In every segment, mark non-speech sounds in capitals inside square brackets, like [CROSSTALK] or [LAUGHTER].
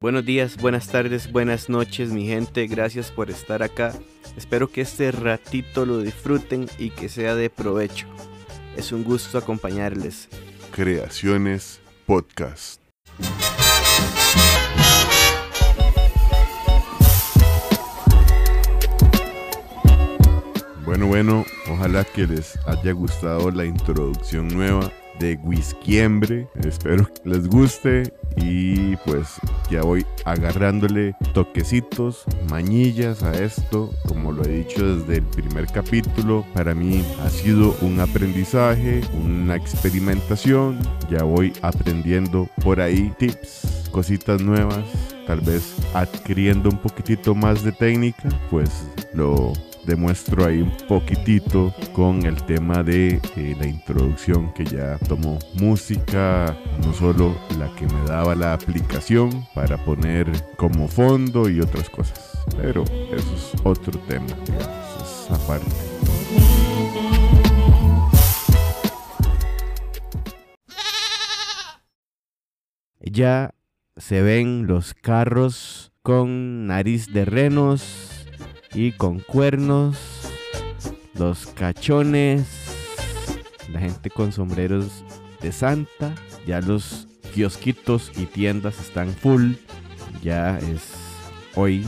Buenos días, buenas tardes, buenas noches, mi gente. Gracias por estar acá. Espero que este ratito lo disfruten y que sea de provecho. Es un gusto acompañarles. Creaciones Podcast. Bueno, bueno, ojalá que les haya gustado la introducción nueva de Whiskyembre. Espero que les guste y pues ya voy agarrándole toquecitos, mañillas a esto. Como lo he dicho desde el primer capítulo, para mí ha sido un aprendizaje, una experimentación. Ya voy aprendiendo por ahí tips, cositas nuevas. Tal vez adquiriendo un poquitito más de técnica, pues lo demuestro ahí un poquitito con el tema de eh, la introducción que ya tomó música, no solo la que me daba la aplicación para poner como fondo y otras cosas, pero eso es otro tema, aparte. Ya se ven los carros con nariz de renos y con cuernos, los cachones, la gente con sombreros de santa, ya los kiosquitos y tiendas están full, ya es hoy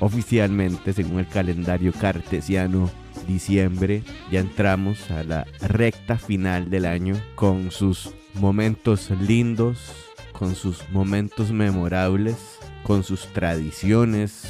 oficialmente según el calendario cartesiano diciembre, ya entramos a la recta final del año con sus momentos lindos, con sus momentos memorables, con sus tradiciones,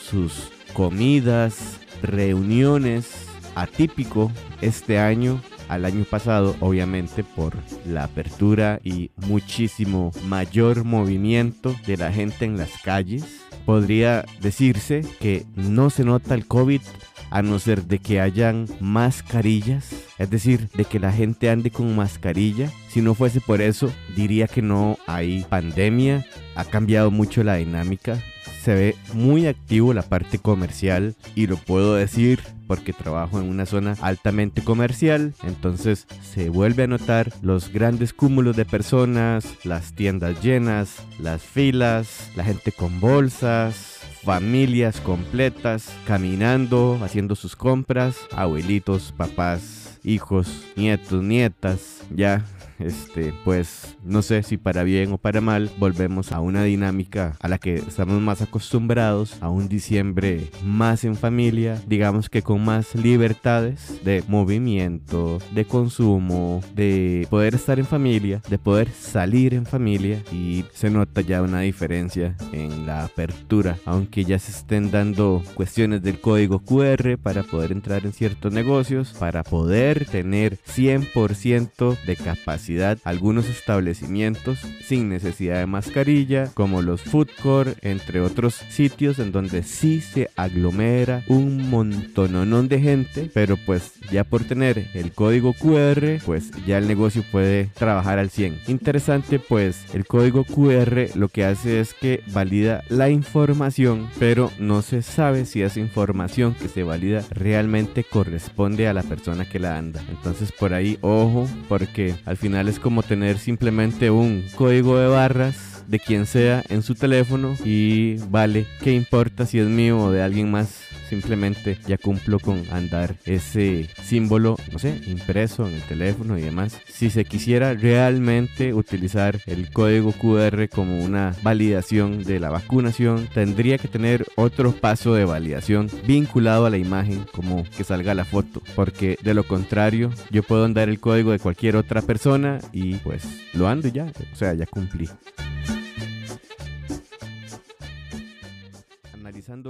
sus comidas, reuniones, atípico este año al año pasado, obviamente por la apertura y muchísimo mayor movimiento de la gente en las calles. Podría decirse que no se nota el COVID a no ser de que hayan mascarillas, es decir, de que la gente ande con mascarilla. Si no fuese por eso, diría que no hay pandemia. Ha cambiado mucho la dinámica se ve muy activo la parte comercial y lo puedo decir porque trabajo en una zona altamente comercial, entonces se vuelve a notar los grandes cúmulos de personas, las tiendas llenas, las filas, la gente con bolsas, familias completas caminando, haciendo sus compras, abuelitos, papás, hijos, nietos, nietas, ya este, pues no sé si para bien o para mal, volvemos a una dinámica a la que estamos más acostumbrados, a un diciembre más en familia, digamos que con más libertades de movimiento, de consumo, de poder estar en familia, de poder salir en familia y se nota ya una diferencia en la apertura, aunque ya se estén dando cuestiones del código QR para poder entrar en ciertos negocios, para poder tener 100% de capacidad algunos establecimientos sin necesidad de mascarilla, como los food court, entre otros sitios en donde sí se aglomera un montononón de gente, pero pues ya por tener el código QR, pues ya el negocio puede trabajar al 100. Interesante pues el código QR lo que hace es que valida la información, pero no se sabe si esa información que se valida realmente corresponde a la persona que la anda. Entonces por ahí ojo, porque al final es como tener simplemente un código de barras de quien sea en su teléfono y vale, ¿qué importa si es mío o de alguien más? simplemente ya cumplo con andar ese símbolo, no sé, impreso en el teléfono y demás. Si se quisiera realmente utilizar el código QR como una validación de la vacunación, tendría que tener otro paso de validación vinculado a la imagen, como que salga la foto, porque de lo contrario, yo puedo andar el código de cualquier otra persona y pues lo ando ya, o sea, ya cumplí.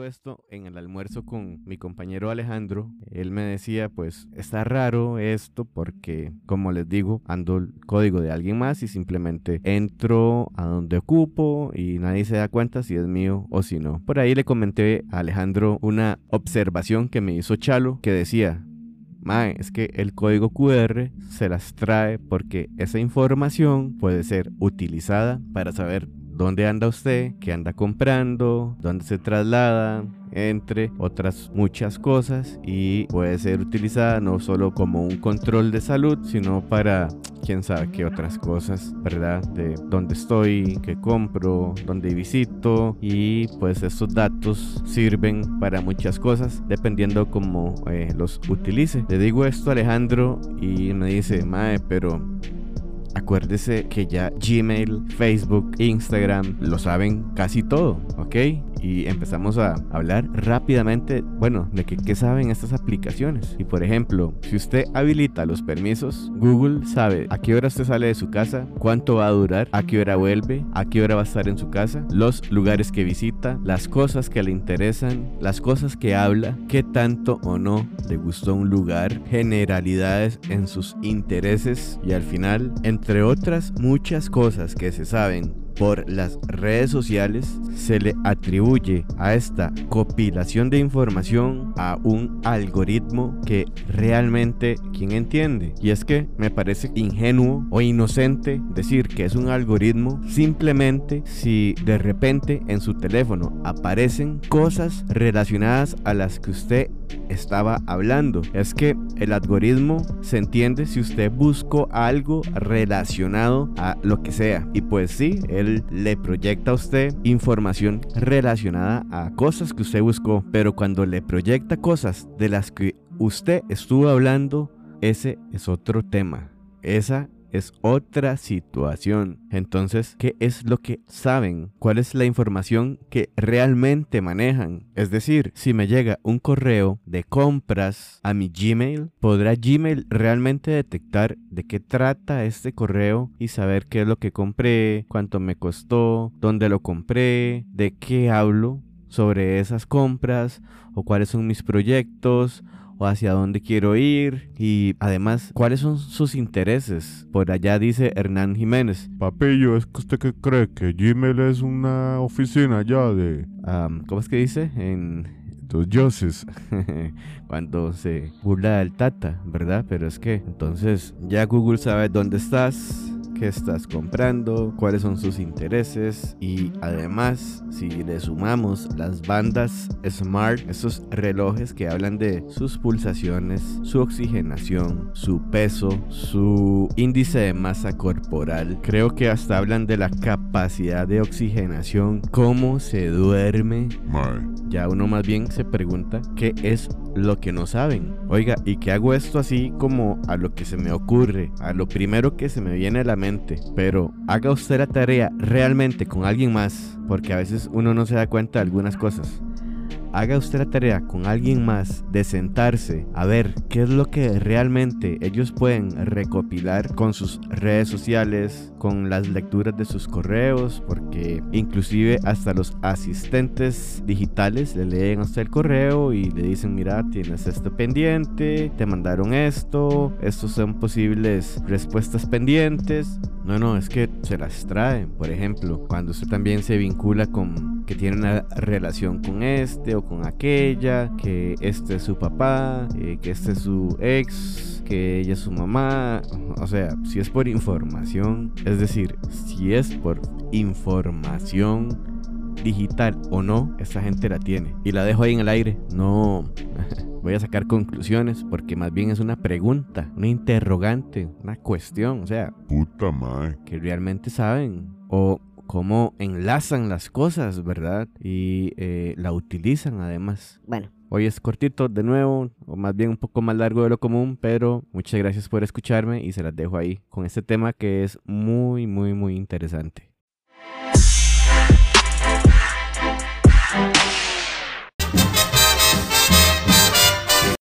Esto en el almuerzo con mi compañero Alejandro, él me decía, pues está raro esto porque, como les digo, ando el código de alguien más y simplemente entro a donde ocupo y nadie se da cuenta si es mío o si no. Por ahí le comenté a Alejandro una observación que me hizo Chalo que decía, Mae, es que el código QR se las trae porque esa información puede ser utilizada para saber dónde anda usted, qué anda comprando, dónde se traslada, entre otras muchas cosas. Y puede ser utilizada no solo como un control de salud, sino para quién sabe qué otras cosas, ¿verdad? De dónde estoy, qué compro, dónde visito. Y pues estos datos sirven para muchas cosas dependiendo cómo eh, los utilice. Le digo esto a Alejandro y me dice, Mae, pero acuérdese que ya Gmail, Facebook, Instagram lo saben casi todo, ¿ok? y empezamos a hablar rápidamente, bueno, de que, qué saben estas aplicaciones. Y por ejemplo, si usted habilita los permisos, Google sabe a qué hora usted sale de su casa, cuánto va a durar, a qué hora vuelve, a qué hora va a estar en su casa, los lugares que visita, las cosas que le interesan, las cosas que habla, qué tanto o no le gustó un lugar, generalidades en sus intereses y al final, entre otras muchas cosas que se saben por las redes sociales, se le atribuye a esta compilación de información a un algoritmo que realmente, ¿quién entiende? Y es que me parece ingenuo o inocente decir que es un algoritmo simplemente si de repente en su teléfono aparecen cosas relacionadas a las que usted estaba hablando. Es que el algoritmo se entiende si usted buscó algo relacionado a lo que sea. Y pues sí, le proyecta a usted información relacionada a cosas que usted buscó. Pero cuando le proyecta cosas de las que usted estuvo hablando, ese es otro tema. Esa es otra situación. Entonces, ¿qué es lo que saben? ¿Cuál es la información que realmente manejan? Es decir, si me llega un correo de compras a mi Gmail, ¿podrá Gmail realmente detectar de qué trata este correo y saber qué es lo que compré, cuánto me costó, dónde lo compré, de qué hablo? sobre esas compras o cuáles son mis proyectos o hacia dónde quiero ir y además cuáles son sus intereses. Por allá dice Hernán Jiménez. Papillo, ¿es que usted que cree que Gmail es una oficina ya de... ¿Cómo es que dice? En los dioses. [LAUGHS] Cuando se burla del Tata, ¿verdad? Pero es que entonces ya Google sabe dónde estás, qué estás comprando, cuáles son sus intereses y además si le sumamos las bandas smart, esos relojes que hablan de sus pulsaciones, su oxigenación, su peso, su índice de masa corporal, creo que hasta hablan de la capacidad de oxigenación, cómo se duerme. Ya uno más bien se pregunta qué es lo que no saben. Oiga, ¿y qué hago esto así como a lo que se me ocurre, a lo primero que se me viene a la mente? Pero haga usted la tarea realmente con alguien más, porque a veces uno no se da cuenta de algunas cosas haga usted la tarea con alguien más de sentarse a ver qué es lo que realmente ellos pueden recopilar con sus redes sociales, con las lecturas de sus correos, porque inclusive hasta los asistentes digitales le leen a usted el correo y le dicen, mira, tienes esto pendiente, te mandaron esto, estos son posibles respuestas pendientes. No, no, es que se las traen. Por ejemplo, cuando usted también se vincula con que tiene una relación con este o con aquella, que este es su papá, eh, que este es su ex, que ella es su mamá. O sea, si es por información, es decir, si es por información digital o no, esta gente la tiene. Y la dejo ahí en el aire. No [LAUGHS] voy a sacar conclusiones porque más bien es una pregunta, una interrogante, una cuestión. O sea, puta madre. Que realmente saben. O cómo enlazan las cosas, ¿verdad? Y eh, la utilizan además. Bueno. Hoy es cortito de nuevo, o más bien un poco más largo de lo común, pero muchas gracias por escucharme y se las dejo ahí con este tema que es muy, muy, muy interesante.